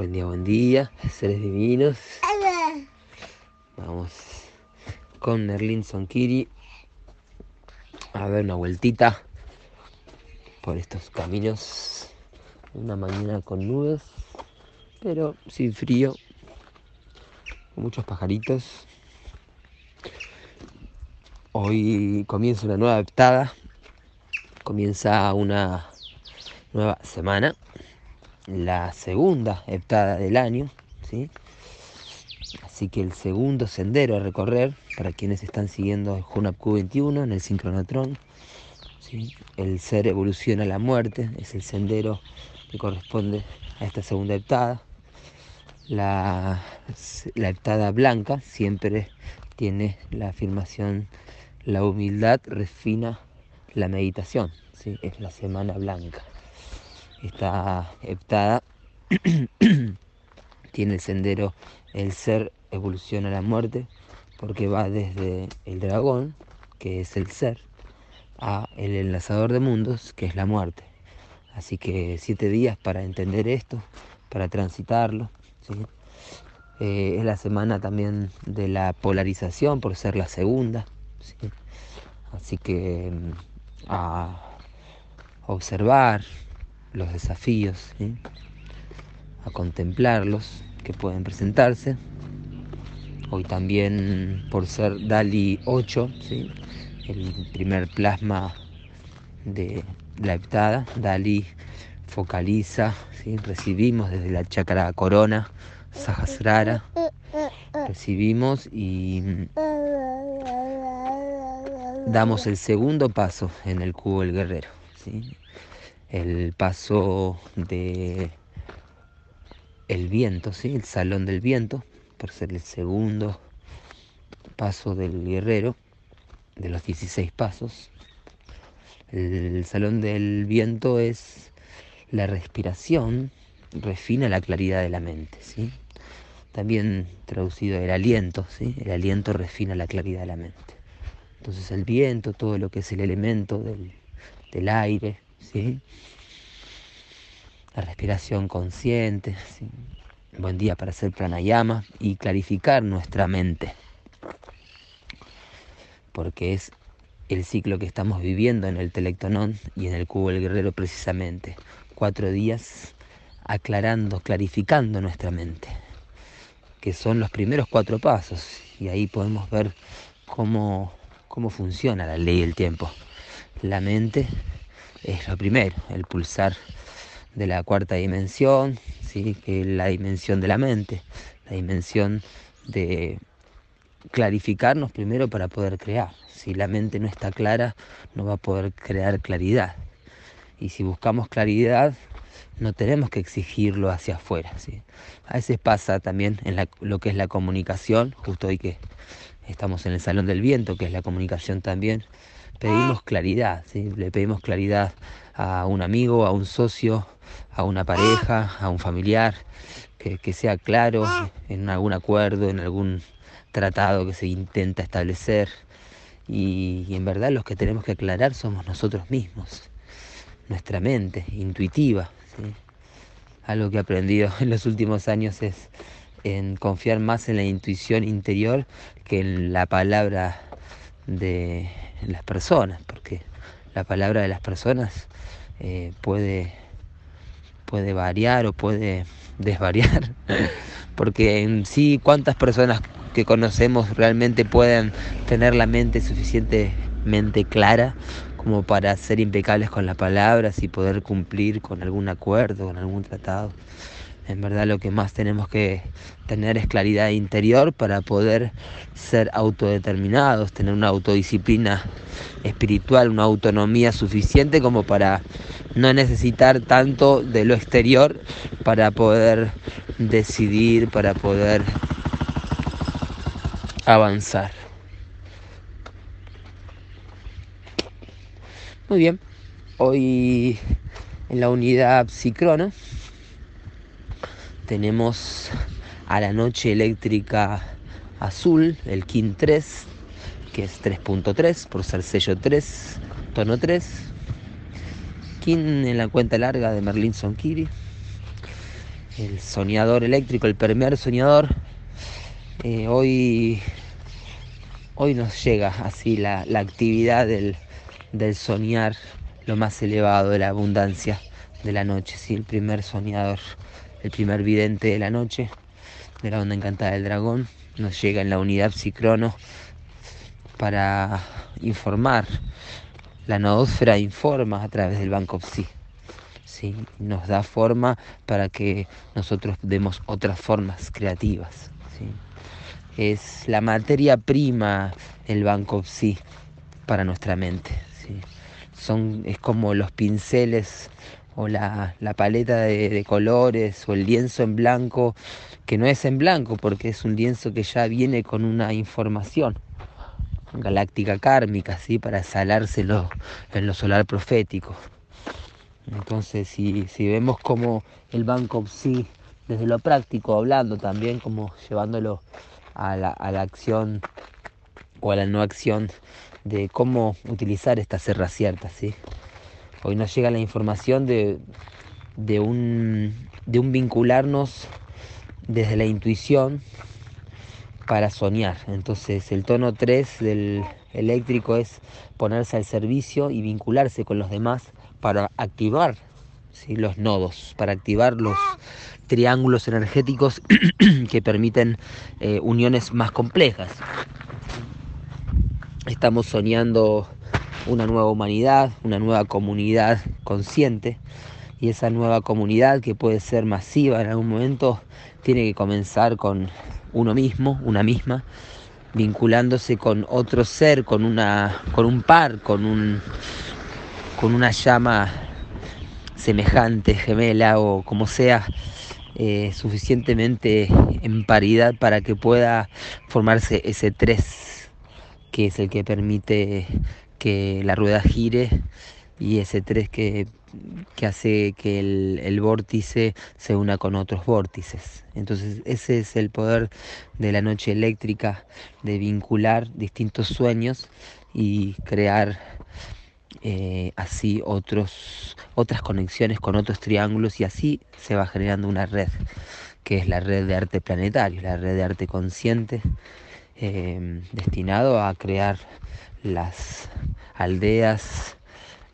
Buen día, buen día, seres divinos. Vamos con Merlin Sonkiri a dar una vueltita por estos caminos. Una mañana con nubes, pero sin frío, muchos pajaritos. Hoy comienza una nueva heptada, comienza una nueva semana la segunda heptada del año, ¿sí? Así que el segundo sendero a recorrer para quienes están siguiendo el Hunap Q21 en el sincronotron. ¿sí? El ser evoluciona la muerte, es el sendero que corresponde a esta segunda heptada. La, la heptada blanca siempre tiene la afirmación, la humildad refina la meditación, ¿sí? es la semana blanca está heptada, tiene el sendero el ser evoluciona a la muerte, porque va desde el dragón, que es el ser, a el enlazador de mundos, que es la muerte. Así que siete días para entender esto, para transitarlo. Eh, es la semana también de la polarización por ser la segunda. Así que mm, a observar, los desafíos, a contemplarlos que pueden presentarse. Hoy también por ser DALI 8, el primer plasma de la heptada, DALI focaliza, recibimos desde la chakra corona, Sahasrara, recibimos y damos el segundo paso en el cubo del guerrero. El paso de el viento, ¿sí? el salón del viento, por ser el segundo paso del guerrero, de los 16 pasos. El salón del viento es la respiración, refina la claridad de la mente. ¿sí? También traducido el aliento, ¿sí? el aliento refina la claridad de la mente. Entonces el viento, todo lo que es el elemento del, del aire, ¿sí? La respiración consciente, buen día para hacer pranayama y clarificar nuestra mente, porque es el ciclo que estamos viviendo en el Telectonón y en el Cubo del Guerrero precisamente. Cuatro días aclarando, clarificando nuestra mente, que son los primeros cuatro pasos, y ahí podemos ver cómo, cómo funciona la ley del tiempo. La mente es lo primero, el pulsar de la cuarta dimensión, ¿sí? que es la dimensión de la mente, la dimensión de clarificarnos primero para poder crear. Si la mente no está clara, no va a poder crear claridad. Y si buscamos claridad, no tenemos que exigirlo hacia afuera. ¿sí? A veces pasa también en lo que es la comunicación, justo hoy que estamos en el Salón del Viento, que es la comunicación también, pedimos claridad, ¿sí? le pedimos claridad a un amigo, a un socio, a una pareja, a un familiar, que, sea claro en algún acuerdo, en algún tratado que se intenta establecer. Y, en verdad los que tenemos que aclarar somos nosotros mismos, nuestra mente intuitiva. Algo que he aprendido en los últimos años es en confiar más en la intuición interior que en la palabra de las personas, porque la palabra de las personas eh, puede, puede variar o puede desvariar, porque en sí cuántas personas que conocemos realmente pueden tener la mente suficientemente clara como para ser impecables con las palabras y poder cumplir con algún acuerdo, con algún tratado. En verdad lo que más tenemos que tener es claridad interior para poder ser autodeterminados, tener una autodisciplina espiritual, una autonomía suficiente como para no necesitar tanto de lo exterior para poder decidir, para poder avanzar. Muy bien, hoy en la unidad psicrono tenemos a la noche eléctrica azul, el KIN 3, que es 3.3 por ser sello 3, tono 3. KIN en la cuenta larga de Merlin Sonkiri. el soñador eléctrico, el primer soñador, eh, hoy, hoy nos llega así la, actividad del, soñar lo más elevado de la abundancia de la noche, ¿sí? el primer soñador, el primer vidente de la noche, de la onda encantada del dragón, nos llega en la unidad psicrono para informar. La noósfera informa a través del Banco Psi nos da forma para que nosotros demos otras formas creativas. Es la materia prima el banco sí para nuestra mente. Son, es como los pinceles o la, paleta de, colores o el lienzo en blanco, que no es en blanco porque es un lienzo que ya viene con una información galáctica kármica, para salárselo en lo solar profético. Entonces, si, vemos como el Banco sí, desde lo práctico, hablando también, como llevándolo a la, acción o a la no acción de cómo utilizar esta serra cierta, ¿sí? Hoy nos llega la información de, un, de un vincularnos desde la intuición para soñar. Entonces el tono 3 del eléctrico es ponerse al servicio y vincularse con los demás para activar los nodos, para activar los triángulos energéticos que permiten eh, uniones más complejas. Estamos soñando una nueva humanidad, una nueva comunidad consciente. Y esa nueva comunidad que puede ser masiva en algún momento tiene que comenzar con uno mismo, una misma, vinculándose con otro ser, con una con un par, con un con una llama semejante, gemela o como sea, eh, suficientemente en paridad para que pueda formarse ese 3, que es el que permite que la rueda gire y ese 3 que, hace que el, vórtice se una con otros vórtices. Entonces ese es el poder de la noche eléctrica, de vincular distintos sueños y crear eh, así otros, otras conexiones con otros triángulos y así se va generando una red, que es la red de arte planetario, la red de arte consciente, em, destinado a crear las aldeas,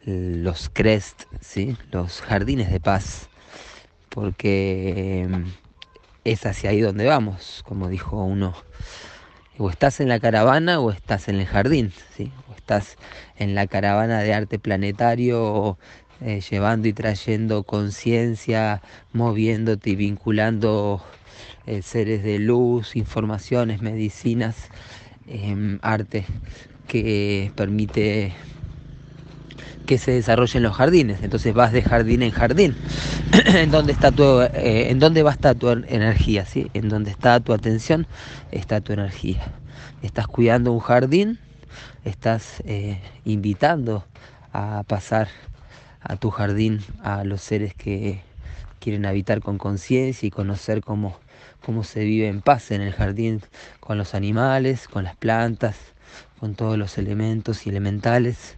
los crest, ¿sí? los jardines de paz, porque em, es hacia ahí donde vamos, como dijo uno o estás en la caravana o estás en el jardín, ¿sí? o estás en la caravana de arte planetario, eh, llevando y trayendo conciencia, moviéndote y vinculando eh, seres de luz, informaciones, medicinas, em, arte que permite que se desarrollen los jardines. Entonces vas de jardín en jardín. en dónde está tu, eh, en dónde va a estar tu energía, ¿sí? En dónde está tu atención, está tu energía. Estás cuidando un jardín, estás eh, invitando a pasar a tu jardín a los seres que quieren habitar con conciencia y conocer cómo, cómo se vive en paz en el jardín con los animales, con las plantas, con todos los elementos y elementales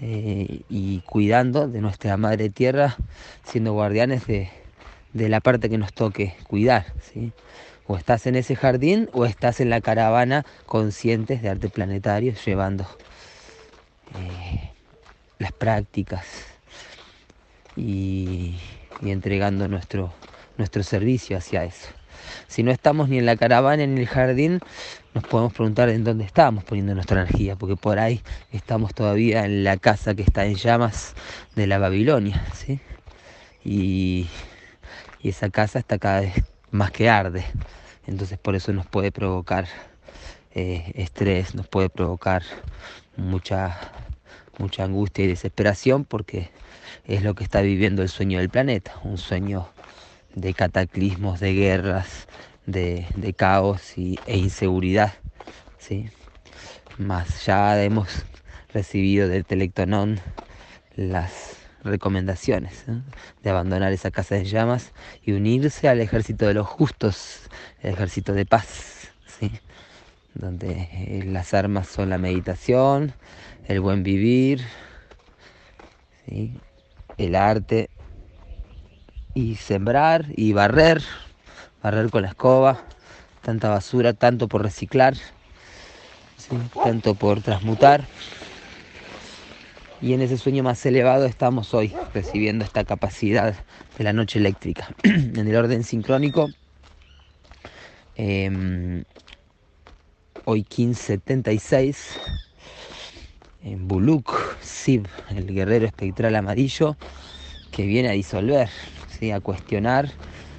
eh, y cuidando de nuestra madre tierra, siendo guardianes de, la parte que nos toque cuidar. ¿sí? O estás en ese jardín o estás en la caravana conscientes de arte planetario llevando eh, las prácticas y, y entregando nuestro, nuestro servicio hacia eso. Si no estamos ni en la caravana ni en el jardín, nos podemos preguntar en dónde estamos poniendo nuestra energía, porque por ahí estamos todavía en la casa que está en llamas de la Babilonia, ¿sí? Y, esa casa está cada vez más que arde, entonces por eso nos puede provocar eh, estrés, nos puede provocar mucha, mucha angustia y desesperación, porque es lo que está viviendo el sueño del planeta, un sueño de cataclismos, de guerras, de, caos y, e inseguridad. ¿sí? Más ya hemos recibido del Telectonón las recomendaciones de abandonar esa casa de llamas y unirse al ejército de los justos, el ejército de paz, ¿sí? donde eh, las armas son la meditación, el buen vivir, el arte y sembrar y barrer, barrer con la escoba, tanta basura, tanto por reciclar, tanto por transmutar. Y en ese sueño más elevado estamos hoy, recibiendo esta capacidad de la noche eléctrica. en el orden sincrónico, em, hoy 1576, en Buluk, Sib, el guerrero espectral amarillo, que viene a disolver, a cuestionar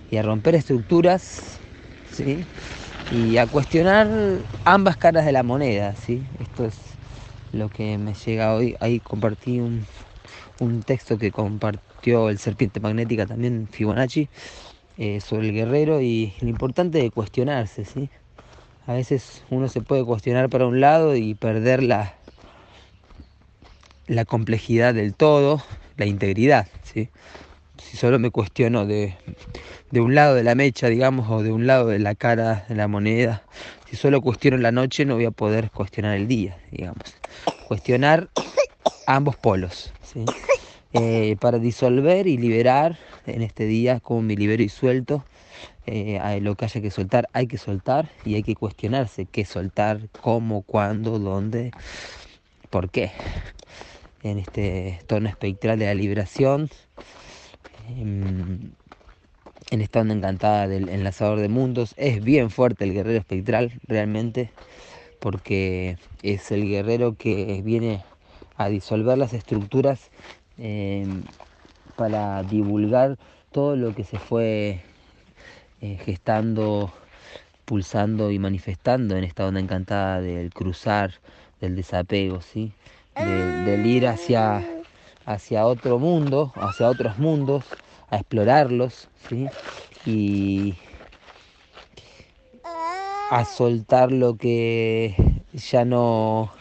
y a romper estructuras ¿sí? y a cuestionar ambas caras de la moneda. ¿sí? Esto es lo que me llega hoy. Ahí compartí un, un texto que compartió el Serpiente Magnética también, Fibonacci, eh, sobre el guerrero y lo importante de cuestionarse. ¿sí? A veces uno se puede cuestionar para un lado y perder la, la complejidad del todo, la integridad, ¿sí? Si solo me cuestiono de, de un lado de la mecha, digamos, o de un lado de la cara de la moneda, si solo cuestiono la noche no voy a poder cuestionar el día, digamos. Cuestionar ambos polos, ¿sí? Eh, para disolver y liberar en este día, como me libero y suelto, eh, lo que haya que soltar, hay que soltar y hay que cuestionarse qué soltar, cómo, cuándo, dónde, por qué en este tono espectral de la liberación, em, en, esta onda encantada del enlazador de mundos. Es bien fuerte el guerrero espectral, realmente, porque es el guerrero que viene a disolver las estructuras em, para divulgar todo lo que se fue eh, gestando, pulsando y manifestando en esta onda encantada del cruzar, del desapego, ¿sí? del ir hacia, hacia otro mundo, hacia otros mundos, a explorarlos, ¿sí? Y a soltar lo que ya no,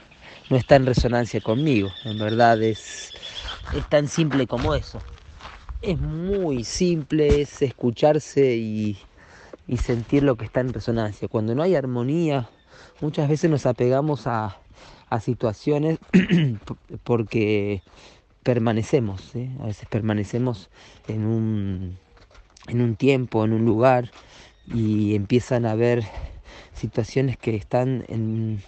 no está en resonancia conmigo. En verdad es, es tan simple como eso. Es muy simple, es escucharse y, y sentir lo que está en resonancia. Cuando no hay armonía, muchas veces nos apegamos a, a situaciones porque permanecemos, a veces permanecemos en un, en un tiempo, en un lugar y empiezan a haber situaciones que están en,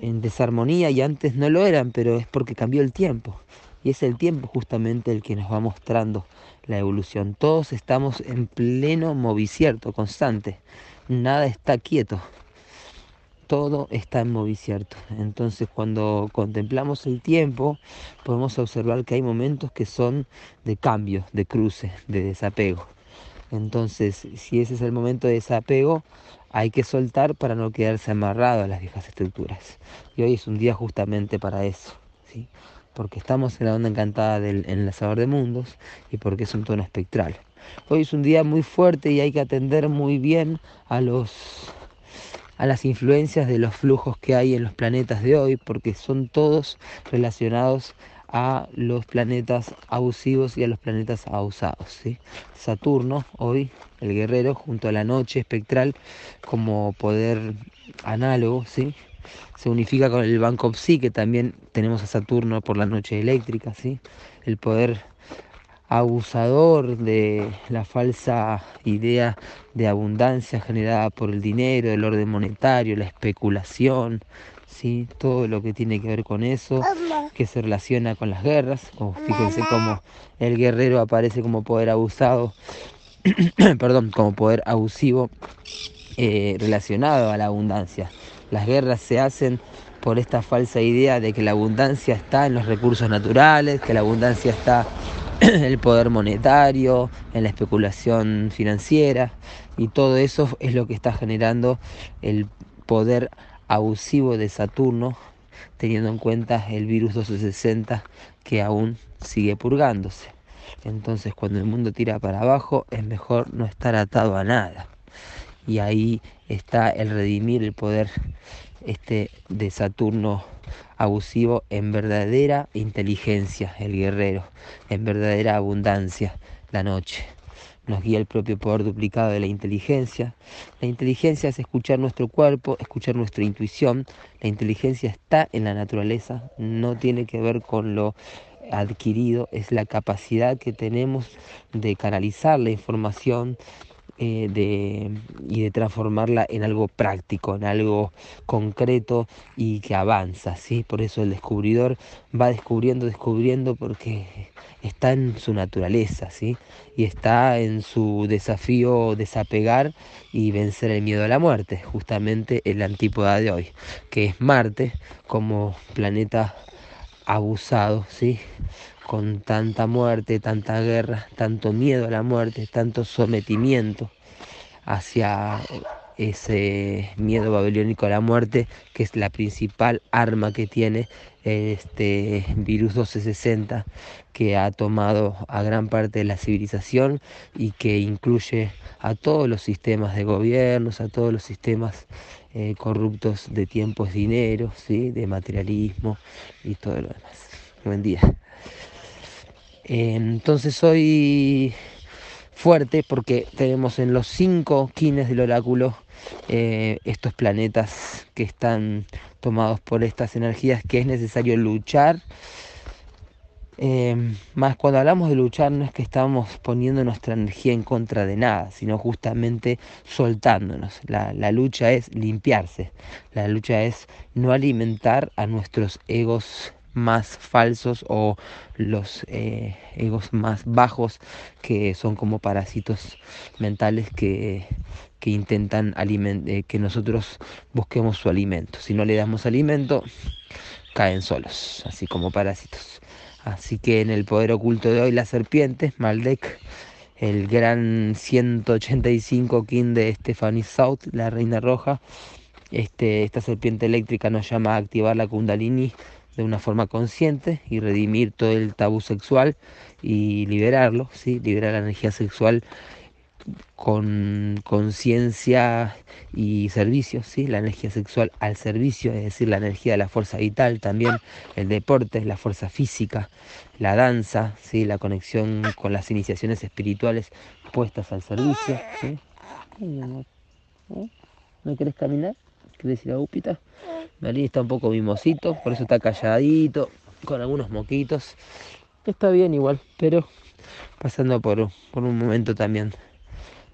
en desarmonía y antes no lo eran, pero es porque cambió el tiempo. Y es el tiempo justamente el que nos va mostrando la evolución. Todos estamos en pleno movicierto constante. Nada está quieto todo está en movicierto. Entonces cuando contemplamos el tiempo podemos observar que hay momentos que son de cambio, de cruce, de desapego. Entonces si ese es el momento de desapego hay que soltar para no quedarse amarrado a las viejas estructuras. Y hoy es un día justamente para eso. ¿sí? Porque estamos en la onda encantada del enlazador de mundos y porque es un tono espectral. Hoy es un día muy fuerte y hay que atender muy bien a los a las influencias de los flujos que hay en los planetas de hoy, porque son todos relacionados a los planetas abusivos y a los planetas abusados. ¿sí? Saturno, hoy, el guerrero, junto a la noche espectral, como poder análogo, ¿sí? se unifica con el Banco Psi, que también tenemos a Saturno por la noche eléctrica, ¿sí? el poder abusador de la falsa idea de abundancia generada por el dinero, el orden monetario, la especulación, ¿sí? todo lo que tiene que ver con eso, que se relaciona con las guerras. Como, fíjense cómo el guerrero aparece como poder abusado, perdón, como poder abusivo eh, relacionado a la abundancia. Las guerras se hacen por esta falsa idea de que la abundancia está en los recursos naturales, que la abundancia está el poder monetario, en la especulación financiera y todo eso es lo que está generando el poder abusivo de Saturno, teniendo en cuenta el virus 1260 que aún sigue purgándose. Entonces cuando el mundo tira para abajo es mejor no estar atado a nada. Y ahí está el redimir el poder este de Saturno abusivo en verdadera inteligencia, el guerrero, en verdadera abundancia, la noche. nos guía el propio poder duplicado de la inteligencia. La inteligencia es escuchar nuestro cuerpo, escuchar nuestra intuición. La inteligencia está en la naturaleza, no tiene que ver con lo adquirido, es la capacidad que tenemos de canalizar la información, eh, de, y de transformarla en algo práctico, en algo concreto y que avanza, ¿sí? Por eso el descubridor va descubriendo, descubriendo porque está en su naturaleza, ¿sí? Y está en su desafío desapegar y vencer el miedo a la muerte, justamente el antípoda de hoy, que es Marte como planeta abusado, ¿sí? Con tanta muerte, tanta guerra, tanto miedo a la muerte, tanto sometimiento hacia ese miedo babilónico a la muerte, que es la principal arma que tiene este virus 1260, que ha tomado a gran parte de la civilización y que incluye a todos los sistemas de gobiernos, a todos los sistemas eh, corruptos de tiempos, dinero, ¿sí? de materialismo y todo lo demás. Buen día. Entonces hoy fuerte porque tenemos en los cinco quines del oráculo eh, estos planetas que están tomados por estas energías que es necesario luchar. Eh, más cuando hablamos de luchar no es que estamos poniendo nuestra energía en contra de nada, sino justamente soltándonos. La, la lucha es limpiarse, la lucha es no alimentar a nuestros egos más falsos o los eh, egos más bajos que son como parásitos mentales que, que intentan eh, que nosotros busquemos su alimento. Si no le damos alimento, caen solos, así como parásitos. Así que en el poder oculto de hoy, la serpiente, Maldek, el gran 185 king de Stephanie South, la reina roja, este, esta serpiente eléctrica nos llama a activar la kundalini de una forma consciente y redimir todo el tabú sexual y liberarlo, ¿sí? liberar la energía sexual con conciencia y servicio, ¿sí? la energía sexual al servicio, es decir, la energía de la fuerza vital, también el deporte, la fuerza física, la danza, ¿sí? la conexión con las iniciaciones espirituales puestas al servicio. ¿sí? ¿No querés caminar? ¿Querés ir a Upita? Dalí está un poco mimosito, por eso está calladito, con algunos moquitos. Está bien igual, pero pasando por, por un momento también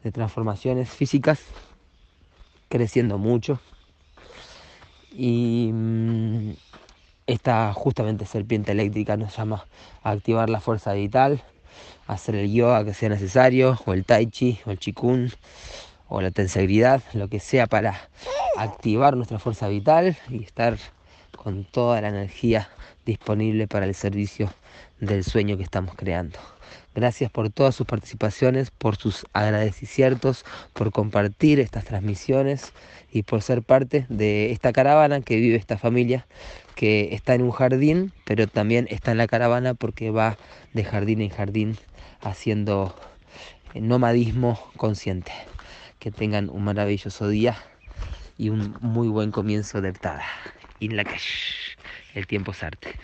de transformaciones físicas, creciendo mucho. Y mm, esta justamente serpiente eléctrica nos llama a activar la fuerza vital, a hacer el yoga que sea necesario, o el tai chi, o el chikun, o la tensegridad, lo que sea para activar nuestra fuerza vital y estar con toda la energía disponible para el servicio del sueño que estamos creando. Gracias por todas sus participaciones, por sus agradecimientos, por compartir estas transmisiones y por ser parte de esta caravana que vive esta familia que está en un jardín, pero también está en la caravana porque va de jardín en jardín haciendo nomadismo consciente. Que tengan un maravilloso día y un muy buen comienzo de Tada. In la calle. El tiempo es arte.